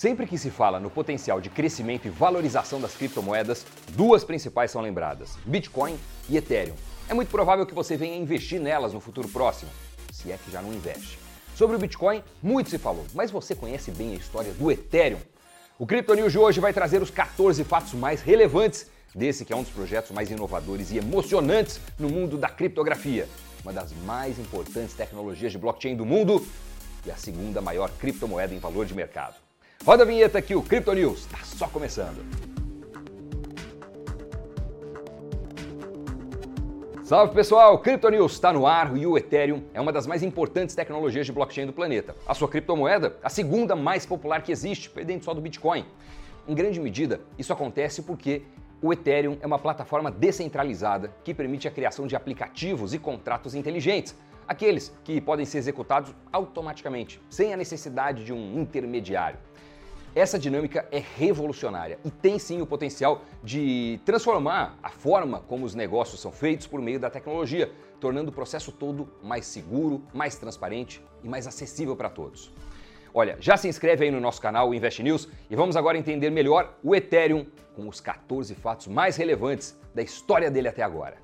Sempre que se fala no potencial de crescimento e valorização das criptomoedas, duas principais são lembradas: Bitcoin e Ethereum. É muito provável que você venha investir nelas no futuro próximo, se é que já não investe. Sobre o Bitcoin, muito se falou, mas você conhece bem a história do Ethereum? O Crypto News de hoje vai trazer os 14 fatos mais relevantes desse que é um dos projetos mais inovadores e emocionantes no mundo da criptografia, uma das mais importantes tecnologias de blockchain do mundo e a segunda maior criptomoeda em valor de mercado. Roda a vinheta que o Crypto News está só começando. Salve pessoal, Crypto News está no ar e o Ethereum é uma das mais importantes tecnologias de blockchain do planeta. A sua criptomoeda, a segunda mais popular que existe, perdendo só do Bitcoin. Em grande medida, isso acontece porque o Ethereum é uma plataforma descentralizada que permite a criação de aplicativos e contratos inteligentes, aqueles que podem ser executados automaticamente, sem a necessidade de um intermediário. Essa dinâmica é revolucionária e tem sim o potencial de transformar a forma como os negócios são feitos por meio da tecnologia, tornando o processo todo mais seguro, mais transparente e mais acessível para todos. Olha, já se inscreve aí no nosso canal Invest News e vamos agora entender melhor o Ethereum com os 14 fatos mais relevantes da história dele até agora.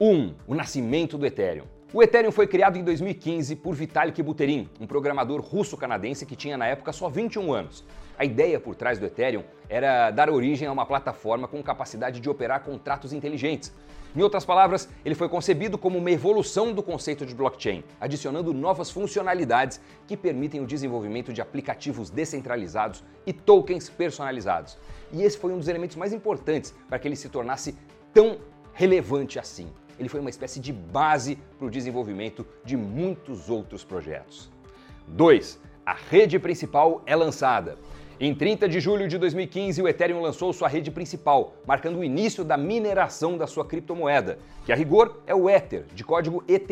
1. Um, o nascimento do Ethereum. O Ethereum foi criado em 2015 por Vitalik Buterin, um programador russo-canadense que tinha na época só 21 anos. A ideia por trás do Ethereum era dar origem a uma plataforma com capacidade de operar contratos inteligentes, em outras palavras, ele foi concebido como uma evolução do conceito de blockchain, adicionando novas funcionalidades que permitem o desenvolvimento de aplicativos descentralizados e tokens personalizados. E esse foi um dos elementos mais importantes para que ele se tornasse tão relevante assim. Ele foi uma espécie de base para o desenvolvimento de muitos outros projetos. 2. A rede principal é lançada. Em 30 de julho de 2015, o Ethereum lançou sua rede principal, marcando o início da mineração da sua criptomoeda, que a rigor é o Ether, de código ETH,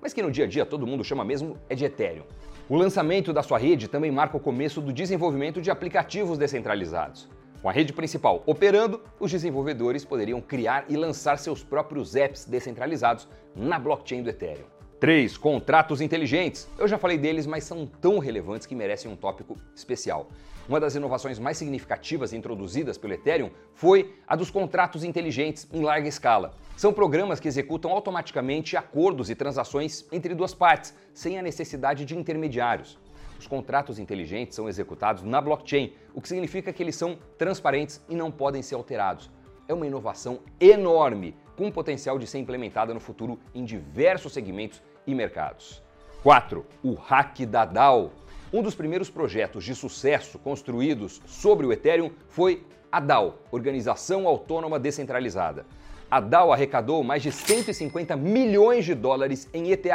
mas que no dia a dia todo mundo chama mesmo é de Ethereum. O lançamento da sua rede também marca o começo do desenvolvimento de aplicativos descentralizados. Com a rede principal operando, os desenvolvedores poderiam criar e lançar seus próprios apps descentralizados na blockchain do Ethereum. 3. Contratos inteligentes. Eu já falei deles, mas são tão relevantes que merecem um tópico especial. Uma das inovações mais significativas introduzidas pelo Ethereum foi a dos contratos inteligentes em larga escala. São programas que executam automaticamente acordos e transações entre duas partes, sem a necessidade de intermediários. Os contratos inteligentes são executados na blockchain, o que significa que eles são transparentes e não podem ser alterados. É uma inovação enorme, com potencial de ser implementada no futuro em diversos segmentos e mercados. 4. O hack da DAO. Um dos primeiros projetos de sucesso construídos sobre o Ethereum foi a DAO, Organização Autônoma Descentralizada. A DAO arrecadou mais de 150 milhões de dólares em ETH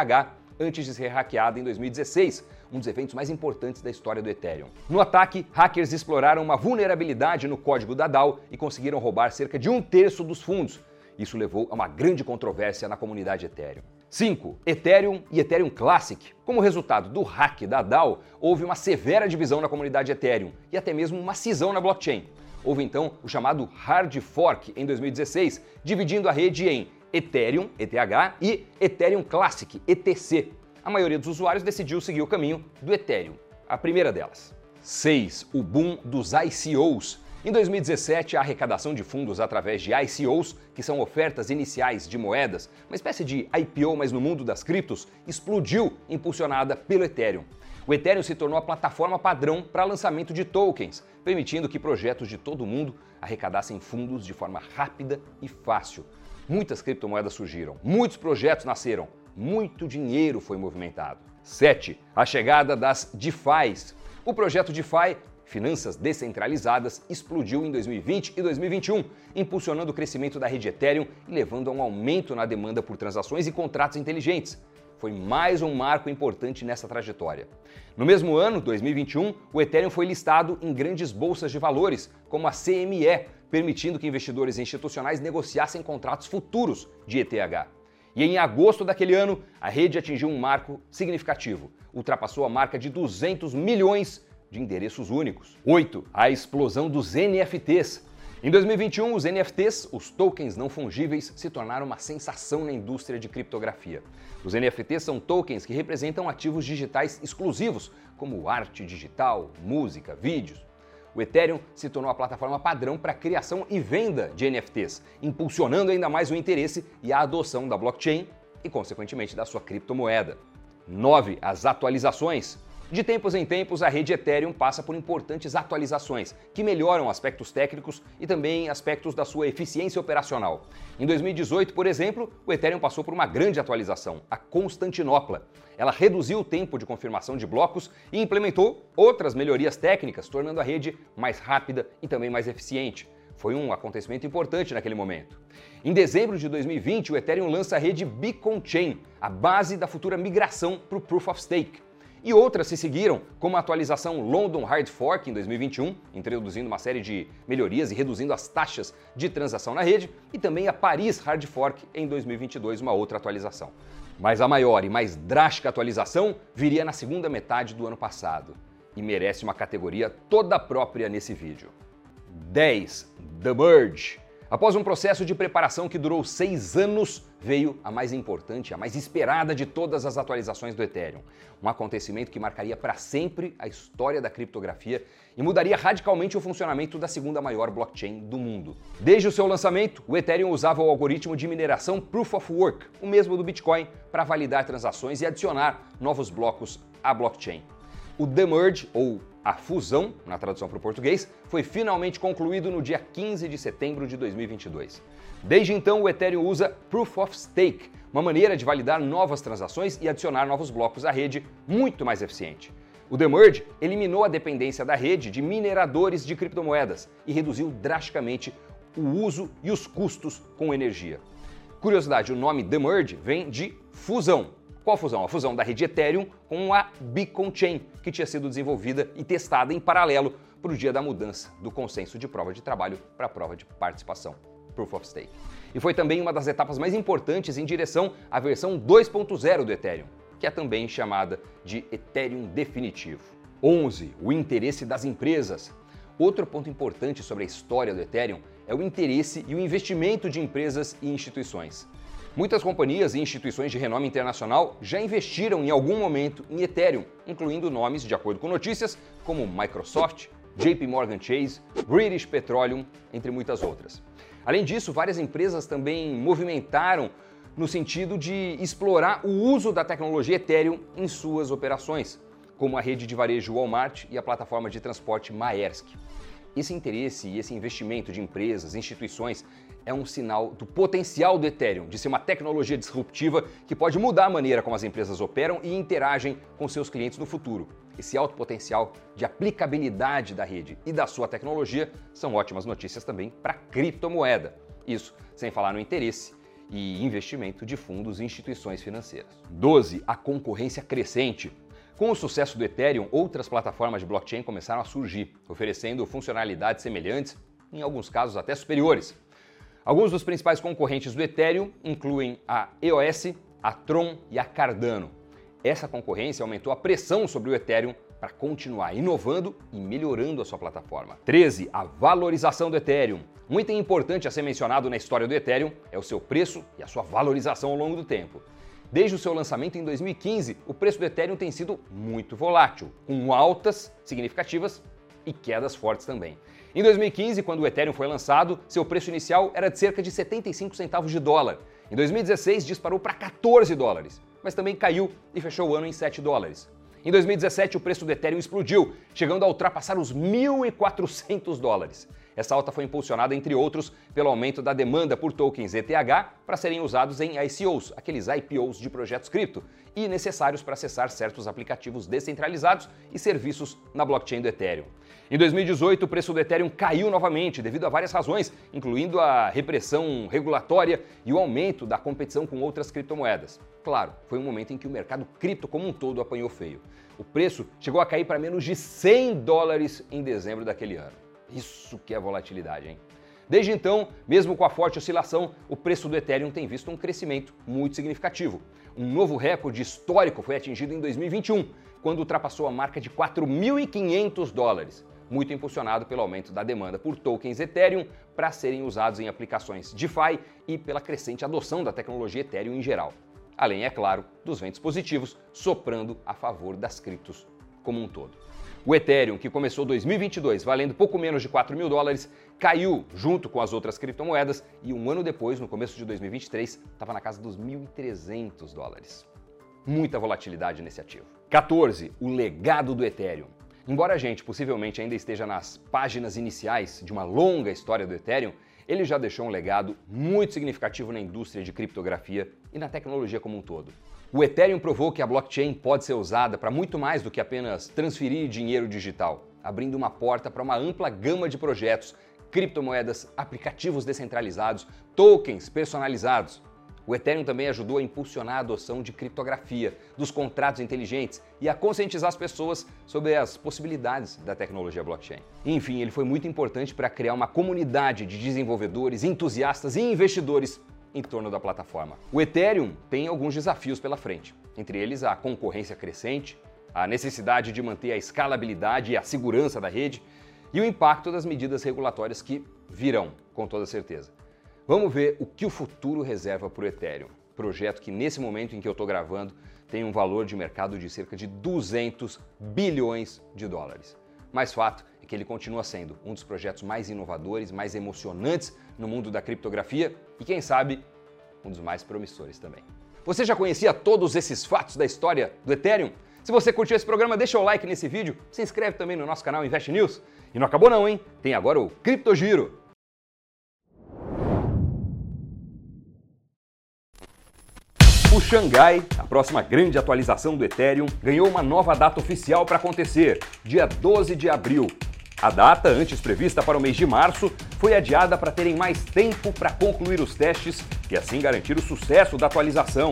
antes de ser hackeada em 2016, um dos eventos mais importantes da história do Ethereum. No ataque, hackers exploraram uma vulnerabilidade no código da DAO e conseguiram roubar cerca de um terço dos fundos. Isso levou a uma grande controvérsia na comunidade Ethereum. 5. Ethereum e Ethereum Classic. Como resultado do hack da DAO, houve uma severa divisão na comunidade Ethereum e até mesmo uma cisão na blockchain. Houve então o chamado Hard Fork em 2016, dividindo a rede em Ethereum, ETH, e Ethereum Classic, ETC. A maioria dos usuários decidiu seguir o caminho do Ethereum, a primeira delas. 6. O boom dos ICOs. Em 2017, a arrecadação de fundos através de ICOs, que são ofertas iniciais de moedas, uma espécie de IPO, mas no mundo das criptos, explodiu, impulsionada pelo Ethereum. O Ethereum se tornou a plataforma padrão para lançamento de tokens, permitindo que projetos de todo o mundo arrecadassem fundos de forma rápida e fácil. Muitas criptomoedas surgiram, muitos projetos nasceram, muito dinheiro foi movimentado. 7. A chegada das DeFis. O projeto DeFi finanças descentralizadas, explodiu em 2020 e 2021, impulsionando o crescimento da rede Ethereum e levando a um aumento na demanda por transações e contratos inteligentes. Foi mais um marco importante nessa trajetória. No mesmo ano, 2021, o Ethereum foi listado em grandes bolsas de valores, como a CME, permitindo que investidores institucionais negociassem contratos futuros de ETH. E em agosto daquele ano, a rede atingiu um marco significativo. Ultrapassou a marca de 200 milhões de endereços únicos. 8. A explosão dos NFTs. Em 2021, os NFTs, os tokens não fungíveis, se tornaram uma sensação na indústria de criptografia. Os NFTs são tokens que representam ativos digitais exclusivos, como arte digital, música, vídeos. o Ethereum se tornou a plataforma padrão para a criação e venda de NFTs, impulsionando ainda mais o interesse e a adoção da blockchain e, consequentemente, da sua criptomoeda. 9. As atualizações. De tempos em tempos, a rede Ethereum passa por importantes atualizações que melhoram aspectos técnicos e também aspectos da sua eficiência operacional. Em 2018, por exemplo, o Ethereum passou por uma grande atualização, a Constantinopla. Ela reduziu o tempo de confirmação de blocos e implementou outras melhorias técnicas, tornando a rede mais rápida e também mais eficiente. Foi um acontecimento importante naquele momento. Em dezembro de 2020, o Ethereum lança a rede Beacon Chain, a base da futura migração para o Proof of Stake. E outras se seguiram, como a atualização London Hard Fork em 2021, introduzindo uma série de melhorias e reduzindo as taxas de transação na rede, e também a Paris Hard Fork em 2022, uma outra atualização. Mas a maior e mais drástica atualização viria na segunda metade do ano passado e merece uma categoria toda própria nesse vídeo. 10. The Merge Após um processo de preparação que durou seis anos, veio a mais importante, a mais esperada de todas as atualizações do Ethereum. Um acontecimento que marcaria para sempre a história da criptografia e mudaria radicalmente o funcionamento da segunda maior blockchain do mundo. Desde o seu lançamento, o Ethereum usava o algoritmo de mineração Proof of Work, o mesmo do Bitcoin, para validar transações e adicionar novos blocos à blockchain. O Demerge, ou a fusão, na tradução para o português, foi finalmente concluído no dia 15 de setembro de 2022. Desde então, o Ethereum usa Proof of Stake, uma maneira de validar novas transações e adicionar novos blocos à rede muito mais eficiente. O Demerge eliminou a dependência da rede de mineradores de criptomoedas e reduziu drasticamente o uso e os custos com energia. Curiosidade, o nome Demerge vem de fusão, qual a fusão? A fusão da rede Ethereum com a Beacon Chain, que tinha sido desenvolvida e testada em paralelo para o dia da mudança do consenso de prova de trabalho para a prova de participação, Proof of Stake. E foi também uma das etapas mais importantes em direção à versão 2.0 do Ethereum, que é também chamada de Ethereum definitivo. 11. O interesse das empresas. Outro ponto importante sobre a história do Ethereum é o interesse e o investimento de empresas e instituições. Muitas companhias e instituições de renome internacional já investiram em algum momento em Ethereum, incluindo nomes, de acordo com notícias, como Microsoft, JP Morgan Chase, British Petroleum, entre muitas outras. Além disso, várias empresas também movimentaram no sentido de explorar o uso da tecnologia Ethereum em suas operações, como a rede de varejo Walmart e a plataforma de transporte Maersk. Esse interesse e esse investimento de empresas, instituições, é um sinal do potencial do Ethereum de ser uma tecnologia disruptiva que pode mudar a maneira como as empresas operam e interagem com seus clientes no futuro. Esse alto potencial de aplicabilidade da rede e da sua tecnologia são ótimas notícias também para a criptomoeda. Isso sem falar no interesse e investimento de fundos e instituições financeiras. 12. A concorrência crescente. Com o sucesso do Ethereum, outras plataformas de blockchain começaram a surgir, oferecendo funcionalidades semelhantes, em alguns casos até superiores. Alguns dos principais concorrentes do Ethereum incluem a EOS, a Tron e a Cardano. Essa concorrência aumentou a pressão sobre o Ethereum para continuar inovando e melhorando a sua plataforma. 13. A valorização do Ethereum. Um item importante a ser mencionado na história do Ethereum é o seu preço e a sua valorização ao longo do tempo. Desde o seu lançamento em 2015, o preço do Ethereum tem sido muito volátil, com altas significativas e quedas fortes também. Em 2015, quando o Ethereum foi lançado, seu preço inicial era de cerca de 75 centavos de dólar. Em 2016, disparou para 14 dólares, mas também caiu e fechou o ano em 7 dólares. Em 2017, o preço do Ethereum explodiu, chegando a ultrapassar os 1.400 dólares. Essa alta foi impulsionada, entre outros, pelo aumento da demanda por tokens ETH para serem usados em ICOs, aqueles IPOs de projetos cripto, e necessários para acessar certos aplicativos descentralizados e serviços na blockchain do Ethereum. Em 2018, o preço do Ethereum caiu novamente devido a várias razões, incluindo a repressão regulatória e o aumento da competição com outras criptomoedas. Claro, foi um momento em que o mercado cripto como um todo apanhou feio. O preço chegou a cair para menos de 100 dólares em dezembro daquele ano. Isso que é volatilidade, hein? Desde então, mesmo com a forte oscilação, o preço do Ethereum tem visto um crescimento muito significativo. Um novo recorde histórico foi atingido em 2021, quando ultrapassou a marca de 4.500 dólares, muito impulsionado pelo aumento da demanda por tokens Ethereum para serem usados em aplicações DeFi e pela crescente adoção da tecnologia Ethereum em geral. Além, é claro, dos ventos positivos soprando a favor das criptos como um todo. O Ethereum, que começou 2022 valendo pouco menos de 4 mil dólares, caiu junto com as outras criptomoedas e um ano depois, no começo de 2023, estava na casa dos 1.300 dólares. Muita volatilidade nesse ativo. 14. O legado do Ethereum. Embora a gente possivelmente ainda esteja nas páginas iniciais de uma longa história do Ethereum, ele já deixou um legado muito significativo na indústria de criptografia e na tecnologia como um todo. O Ethereum provou que a blockchain pode ser usada para muito mais do que apenas transferir dinheiro digital, abrindo uma porta para uma ampla gama de projetos, criptomoedas, aplicativos descentralizados, tokens personalizados. O Ethereum também ajudou a impulsionar a adoção de criptografia, dos contratos inteligentes e a conscientizar as pessoas sobre as possibilidades da tecnologia blockchain. Enfim, ele foi muito importante para criar uma comunidade de desenvolvedores, entusiastas e investidores em torno da plataforma. O Ethereum tem alguns desafios pela frente, entre eles a concorrência crescente, a necessidade de manter a escalabilidade e a segurança da rede e o impacto das medidas regulatórias que virão, com toda certeza. Vamos ver o que o futuro reserva para o Ethereum, projeto que nesse momento em que eu estou gravando tem um valor de mercado de cerca de 200 bilhões de dólares. Mas fato é que ele continua sendo um dos projetos mais inovadores, mais emocionantes no mundo da criptografia e, quem sabe, um dos mais promissores também. Você já conhecia todos esses fatos da história do Ethereum? Se você curtiu esse programa, deixa o like nesse vídeo, se inscreve também no nosso canal Invest News. E não acabou não, hein? Tem agora o Criptogiro. O Xangai, a próxima grande atualização do Ethereum, ganhou uma nova data oficial para acontecer, dia 12 de abril. A data, antes prevista para o mês de março, foi adiada para terem mais tempo para concluir os testes e assim garantir o sucesso da atualização.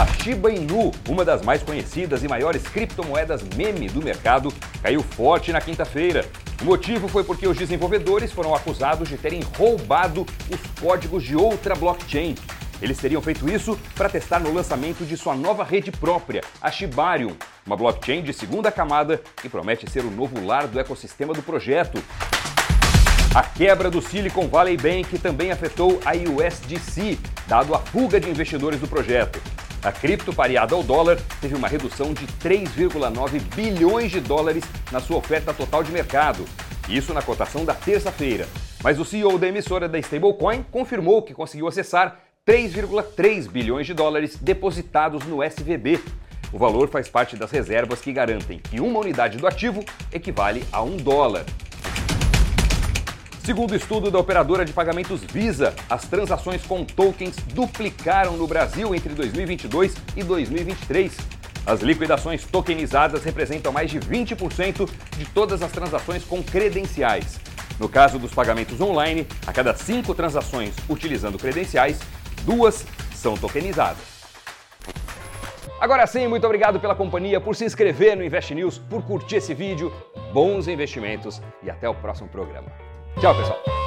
A Shiba Inu, uma das mais conhecidas e maiores criptomoedas meme do mercado, caiu forte na quinta-feira. O motivo foi porque os desenvolvedores foram acusados de terem roubado os códigos de outra blockchain. Eles teriam feito isso para testar no lançamento de sua nova rede própria, a Shibarium, uma blockchain de segunda camada que promete ser o novo lar do ecossistema do projeto. A quebra do Silicon Valley Bank também afetou a USDC, dado a fuga de investidores do projeto. A cripto pareada ao dólar teve uma redução de 3,9 bilhões de dólares na sua oferta total de mercado, isso na cotação da terça-feira. Mas o CEO da emissora da stablecoin confirmou que conseguiu acessar 3,3 bilhões de dólares depositados no SVB. O valor faz parte das reservas que garantem que uma unidade do ativo equivale a um dólar. Segundo estudo da operadora de pagamentos Visa, as transações com tokens duplicaram no Brasil entre 2022 e 2023. As liquidações tokenizadas representam mais de 20% de todas as transações com credenciais. No caso dos pagamentos online, a cada cinco transações utilizando credenciais, duas são tokenizadas. Agora sim, muito obrigado pela companhia, por se inscrever no Invest News, por curtir esse vídeo. Bons investimentos e até o próximo programa. Tchau, pessoal!